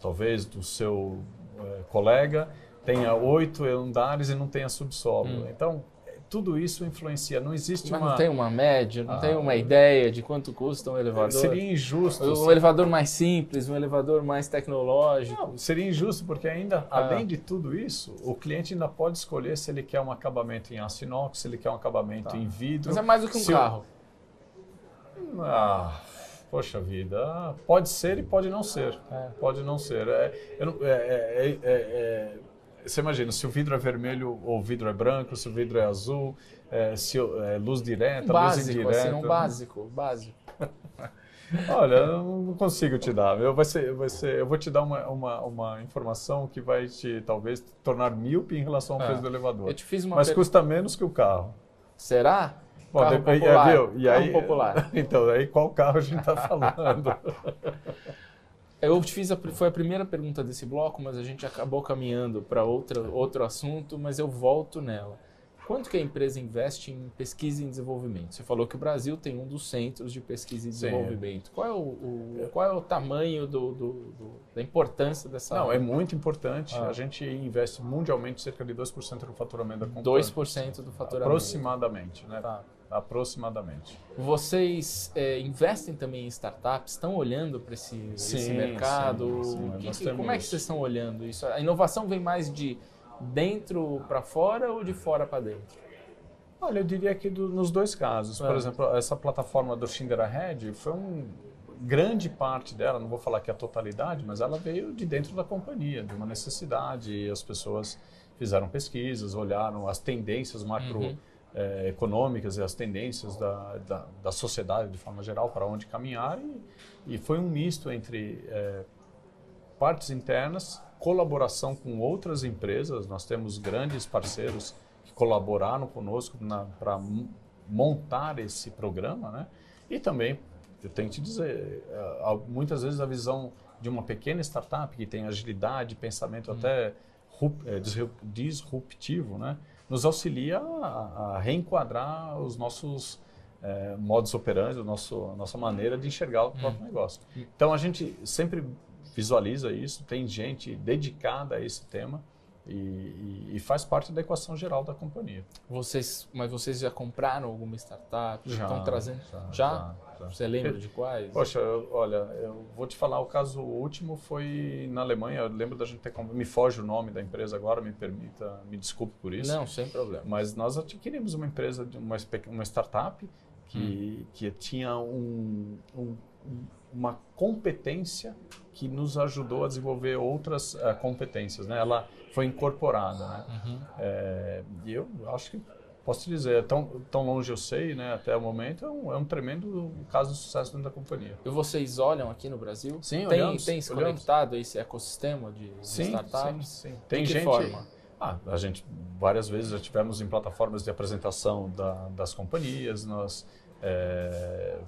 talvez do seu eh, colega tenha oito andares e não tenha subsolo. Hum. Então, tudo isso influencia. Não existe Mas uma... não tem uma média, não Ah. tem uma ideia de quanto custa um elevador? Seria injusto. Um elevador mais simples, um elevador mais tecnológico. Não, seria injusto porque ainda, Ah. além de tudo isso, o cliente ainda pode escolher se ele quer um acabamento em aço inox, se ele quer um acabamento Tá. em vidro. Mas é mais do que um o- carro. Ah, poxa vida, ah, pode ser e pode não ser. É. Pode não ser. É, eu é- é- é- é- você imagina, se o vidro é vermelho ou o vidro é branco, se o vidro é azul, é, se é luz Um direta, luz básico, indireta. assim, um básico, básico. [LAUGHS] Olha, eu não consigo te dar. Eu, vai ser, vai ser, eu vou te dar uma, uma, uma informação que vai te, talvez, tornar míope em relação ao É. preço do elevador. Eu te fiz uma Mas per- custa menos que o carro. Será? Bom, carro depois- é, popular. viu? E carro aí- popular. [LAUGHS] Então, aí qual carro a gente está falando? [LAUGHS] Eu te fiz a, foi a primeira pergunta desse bloco, mas a gente acabou caminhando para outro assunto, mas eu volto nela. Quanto que a empresa investe em pesquisa e desenvolvimento? Você falou que o Brasil tem um dos centros de pesquisa e Sim. desenvolvimento. Qual é o, o- qual é o tamanho do, do- do- da importância dessa Não, é muito importante. Ah. A gente investe mundialmente cerca de 2% do faturamento da companhia. 2% do faturamento. Aproximadamente, né? Tá. Aproximadamente. Vocês é, investem também em startups? Estão olhando para esse, esse mercado? sim, sim. Que- que- como é que vocês estão olhando isso? A inovação vem mais de dentro para fora ou de fora para dentro? Olha, eu diria que do- nos dois casos. Por É. exemplo, essa plataforma do Schindler Ahead foi um grande parte dela, não vou falar que a totalidade, mas ela veio de dentro da companhia, de uma necessidade. As pessoas fizeram pesquisas, olharam as tendências macro Uhum. Eh, econômicas e as tendências da, da, da sociedade de forma geral para onde caminhar e, e foi um misto entre eh, partes internas, colaboração com outras empresas. Nós temos grandes parceiros que colaboraram conosco para montar esse programa, né? E também, eu tenho que te dizer, a- muitas vezes a visão de uma pequena startup que tem agilidade, pensamento até rup- eh, disrup- disruptivo, né? Nos auxilia a, a reenquadrar os nossos eh, modos operantes, o nosso, a nossa maneira de enxergar o próprio negócio. Então a gente sempre visualiza isso, tem gente dedicada a esse tema e, e- faz parte da equação geral da companhia. Vocês, mas vocês já compraram alguma startup? Já, Estão trazendo? já, Já? já. Você lembra de quais? Poxa, eu- olha, eu vou te falar, o caso último foi na Alemanha, eu lembro da gente ter comprado, me foge o nome da empresa agora, me permita, me desculpe por isso. Não, sem problema. Mas nós adquirimos uma empresa, uma, uma startup que, que tinha um, um- um- uma competência que nos ajudou a desenvolver outras eh, competências. Né? Ela foi incorporada. Né? Uhum. Eh, e eu acho que posso te dizer, tão, tão longe eu sei, né, até o momento, é um, é um tremendo caso de sucesso dentro da companhia. E vocês olham aqui no Brasil? Sim, tem, olhamos, tem se olhamos. conectado a esse ecossistema de, de startups? sim, sim. Tem gente. forma? Ah, a gente várias vezes já tivemos em plataformas de apresentação da- das companhias, nós é,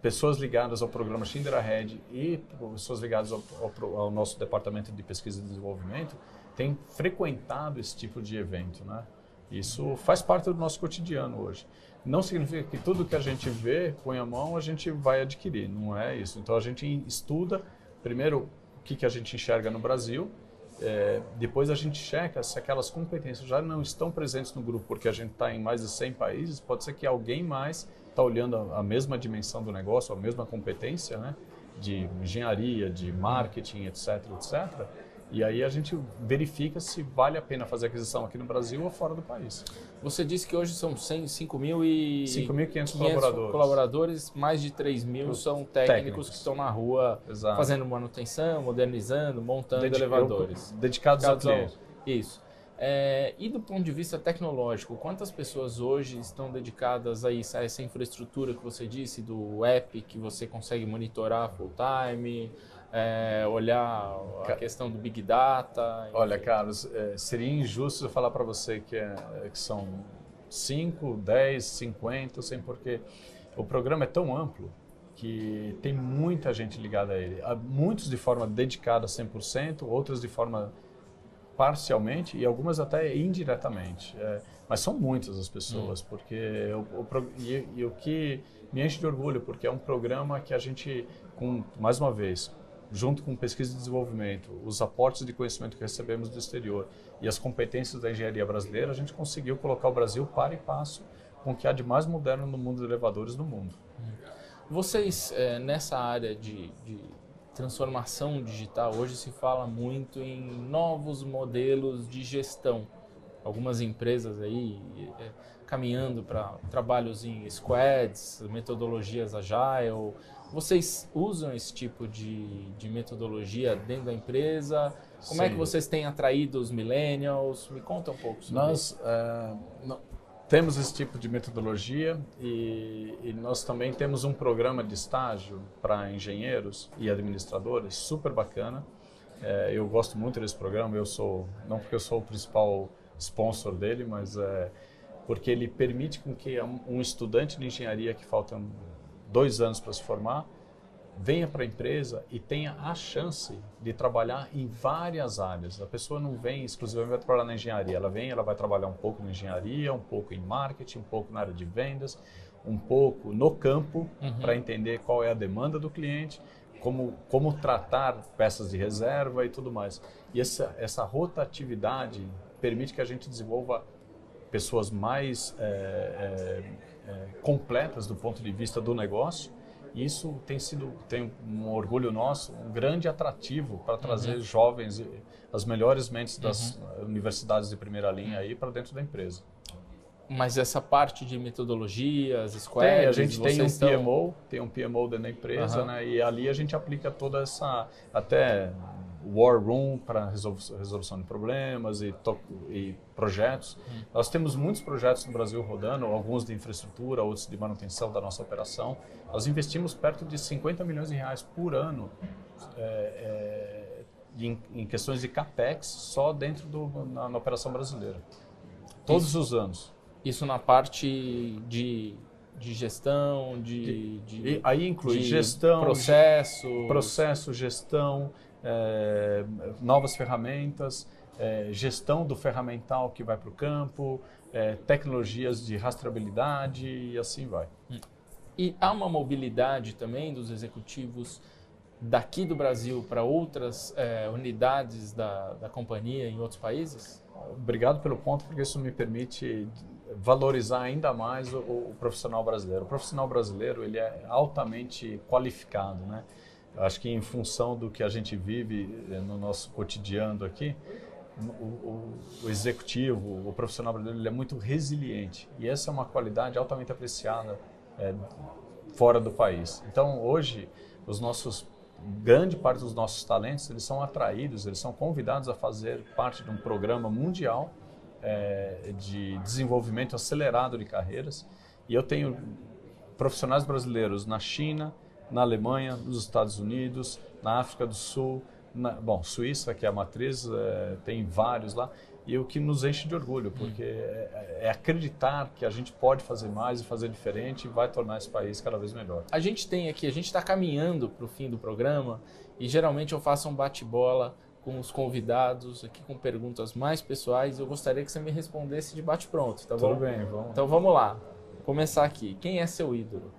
pessoas ligadas ao programa Schindler Ahead e pessoas ligadas ao, ao ao nosso departamento de pesquisa e desenvolvimento têm frequentado esse tipo de evento, né? Isso faz parte do nosso cotidiano hoje. Não significa que tudo que a gente vê, põe a mão, a gente vai adquirir. Não é isso. Então a gente estuda primeiro o que, que a gente enxerga no Brasil, é, depois a gente checa se aquelas competências já não estão presentes no grupo, porque a gente está em mais de 100 países, pode ser que alguém mais está olhando a, a mesma dimensão do negócio, a mesma competência, né? De engenharia, de marketing, etc, etc. E aí a gente verifica se vale a pena fazer aquisição aqui no Brasil ou fora do país. Você disse que hoje são 100, 5 mil e... 5.500 500 colaboradores. colaboradores, mais de 3 mil são técnicos, técnicos. que estão na rua Exato. fazendo manutenção, modernizando, montando Dedi- elevadores. Dedicados Dedicados ao- cliente. Isso. É, e do ponto de vista tecnológico, quantas pessoas hoje estão dedicadas a isso, a essa infraestrutura que você disse, do app que você consegue monitorar full time, é, olhar a questão do Big Data? Enfim. Olha, Carlos, é, seria injusto eu falar para você que, é, que são 5, 10, 50, sem porque o programa é tão amplo que tem muita gente ligada a ele. Muitos de forma dedicada 100%, outros de forma parcialmente e algumas até indiretamente. É, mas são muitas as pessoas, hum. porque o, o e, e, o que me enche de orgulho, porque é um programa que a gente, com mais uma vez, junto com pesquisa e desenvolvimento, os aportes de conhecimento que recebemos do exterior e as competências da engenharia brasileira, a gente conseguiu colocar o Brasil para e passo com o que há de mais moderno no mundo de elevadores no mundo. Vocês, é, nessa área de, de transformação digital, hoje se fala muito em novos modelos de gestão. Algumas empresas aí é, caminhando para trabalhos em squads, metodologias agile. Vocês usam esse tipo de, de metodologia dentro da empresa? Como Sim. é que vocês têm atraído os millennials? Me conta um pouco sobre Nós, isso. Uh, temos esse tipo de metodologia e, e, nós também temos um programa de estágio para engenheiros e administradores super bacana. É, eu gosto muito desse programa. Eu sou não porque eu sou o principal sponsor dele, mas é, porque ele permite com que um estudante de engenharia que falta dois anos para se formar venha para a empresa e tenha a chance de trabalhar em várias áreas. A pessoa não vem exclusivamente para trabalhar na engenharia, ela vem, ela vai trabalhar um pouco na engenharia, um pouco em marketing, um pouco na área de vendas, um pouco no campo uhum. para entender qual é a demanda do cliente, como, como tratar peças de reserva e tudo mais. E essa, essa rotatividade permite que a gente desenvolva pessoas mais é, é, é, completas do ponto de vista do negócio isso tem sido tem um orgulho nosso, um grande atrativo para trazer uhum. jovens, as melhores mentes das uhum. universidades de primeira linha aí para dentro da empresa. Mas essa parte de metodologias, squads, tem, a gente tem um estão... PMO, tem um PMO dentro da empresa, uhum. né? E ali a gente aplica toda essa até war room para resolução de problemas e, e projetos. Hum. Nós temos muitos projetos no Brasil rodando, alguns de infraestrutura, outros de manutenção da nossa operação. Nós investimos perto de 50 milhões de reais por ano é, é, em, em, questões de capex só dentro do na, na operação brasileira. Todos isso, os anos. Isso na parte de de gestão, de, de, de aí inclui gestão, processo, processo, gestão, é, novas ferramentas, é, gestão do ferramental que vai para o campo, é, tecnologias de rastreabilidade e assim vai. E há uma mobilidade também dos executivos daqui do Brasil para outras é, unidades da, da companhia em outros países? Obrigado pelo ponto, porque isso me permite valorizar ainda mais o, o profissional brasileiro. O profissional brasileiro ele é altamente qualificado, né? Acho que em função do que a gente vive eh, no nosso cotidiano aqui, o, o, o executivo, o profissional brasileiro, ele é muito resiliente. E essa é uma qualidade altamente apreciada é, fora do país. Então, hoje, os nossos grande parte dos nossos talentos eles são atraídos, eles são convidados a fazer parte de um programa mundial é, de desenvolvimento acelerado de carreiras. E eu tenho profissionais brasileiros na China, na Alemanha, nos Estados Unidos, na África do Sul, na, bom, Suíça, que é a matriz, é, tem vários lá, e o que nos enche de orgulho, porque é, é, acreditar que a gente pode fazer mais e fazer diferente e vai tornar esse país cada vez melhor. A gente tem aqui, a gente está caminhando para o fim do programa e geralmente eu faço um bate-bola com os convidados aqui com perguntas mais pessoais. Eu gostaria que você me respondesse de bate-pronto, tá bom? Tudo bem, vamos. Então vamos lá. Vou começar aqui. Quem é seu ídolo?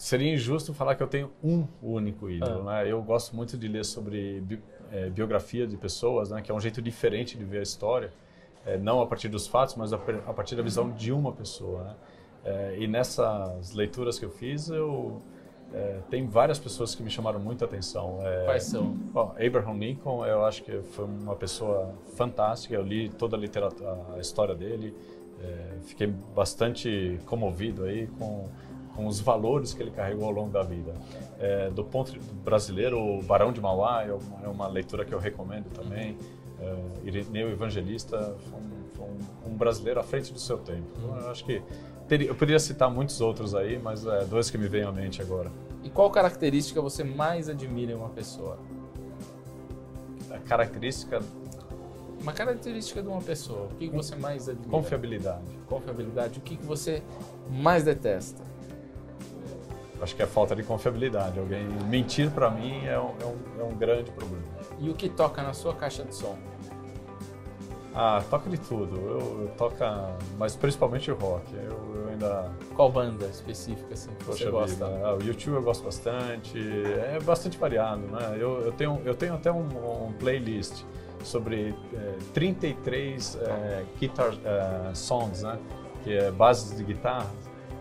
Seria injusto falar que eu tenho um único ídolo, ah. né? Eu gosto muito de ler sobre bi, é, biografia de pessoas, né? Que é um jeito diferente de ver a história, é, não a partir dos fatos, mas a, a, partir da visão de uma pessoa, né? É, e nessas leituras que eu fiz, eu é, tem várias pessoas que me chamaram muita atenção. É, Quais são? Bom, Abraham Lincoln, eu acho que foi uma pessoa fantástica. Eu li toda a literatura, a história dele, é, fiquei bastante comovido aí com com os valores que ele carregou ao longo da vida. É, do ponto brasileiro, o Barão de Mauá é uma, é uma, leitura que eu recomendo também. é, Irineu Evangelista foi, um, foi um, um, brasileiro à frente do seu tempo. Então, eu acho que teria, eu poderia citar muitos outros aí, mas é, dois que me vêm à mente agora. E qual característica você mais admira em uma pessoa? A característica uma característica de uma pessoa. O que, você mais admira? Confiabilidade. Confiabilidade. O que, que você mais detesta? Acho que é falta de confiabilidade. Alguém mentir para mim é um, é, um, é um grande problema. E o que toca na sua caixa de som? Ah, toca de tudo. Eu, eu toca, mas principalmente rock. Eu, eu, ainda. Qual banda específica assim que Poxa você gosta? Ah, o YouTube eu gosto bastante. É bastante variado, né? Eu, eu tenho eu tenho até um, um playlist sobre é, 33 é, guitar é, songs, né? Que é bases de guitarra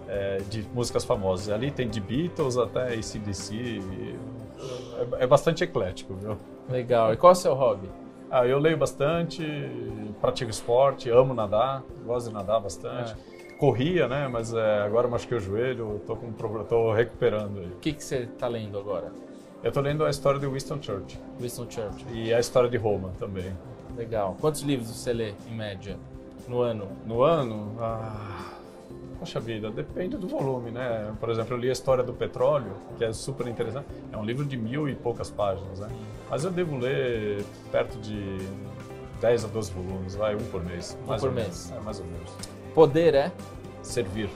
é, de músicas famosas. Ali tem de Beatles até ACDC. É, é bastante eclético, viu? Legal. E qual é o seu hobby? Ah, eu leio bastante, pratico esporte, amo nadar, gosto de nadar bastante. É. Corria, né? Mas é, agora eu machuquei o joelho, estou com tô recuperando. O que, que você está lendo agora? Eu estou lendo a história de Winston Churchill. Winston Churchill. E a história de Roma também. Legal. Quantos livros você lê, em média, no ano? No ano? Ah, poxa vida, depende do volume, né? Por exemplo, eu li a história do petróleo, que é super interessante. É um livro de mil e poucas páginas, né? Mas eu devo ler perto de 10 a 12 volumes, vai, um por mês. Um por mês. É, mais ou menos. Poder é? Servir.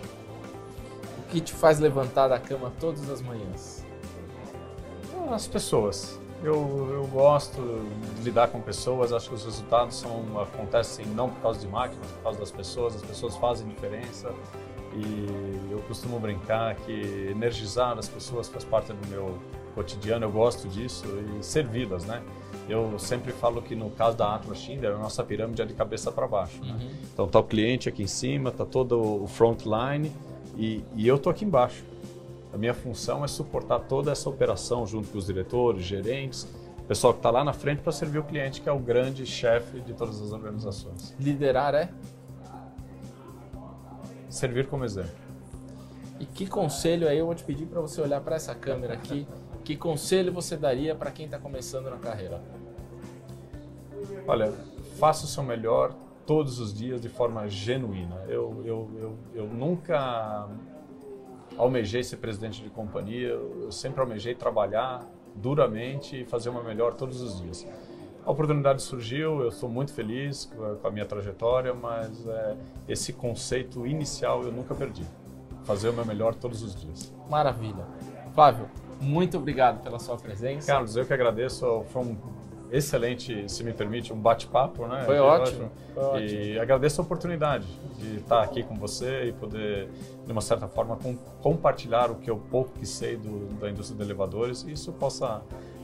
O que te faz levantar da cama todas as manhãs? as pessoas. Eu, eu gosto de lidar com pessoas, acho que os resultados são, acontecem não por causa de máquinas, por causa das pessoas, as pessoas fazem diferença e eu costumo brincar que energizar as pessoas faz parte do meu cotidiano, eu gosto disso e servi-las, né? Eu sempre falo que no caso da Atlas Schindler, a nossa pirâmide é de cabeça para baixo. Né? Uhum. Então tá o cliente aqui em cima, tá todo o frontline e, e eu tô aqui embaixo. A minha função é suportar toda essa operação junto com os diretores, gerentes, pessoal que está lá na frente para servir o cliente, que é o grande chefe de todas as organizações. Liderar é? Servir como exemplo. E que conselho aí eu vou te pedir para você olhar para essa câmera aqui? que conselho você daria para quem está começando na carreira? Olha, faça o seu melhor todos os dias de forma genuína. Eu, eu, eu, eu nunca almejei ser presidente de companhia, eu sempre almejei trabalhar duramente e fazer uma melhor todos os dias. A oportunidade surgiu, eu sou muito feliz com a minha trajetória, mas é, esse conceito inicial eu nunca perdi. Fazer o meu melhor todos os dias. Maravilha. Flávio, muito obrigado pela sua presença. Carlos, eu que agradeço. Foi um excelente, se me permite, um bate-papo, né? Foi ótimo, foi ótimo. E agradeço a oportunidade de estar aqui com você e poder, de uma certa forma, com, compartilhar o que eu pouco que sei do, da indústria de elevadores e isso possa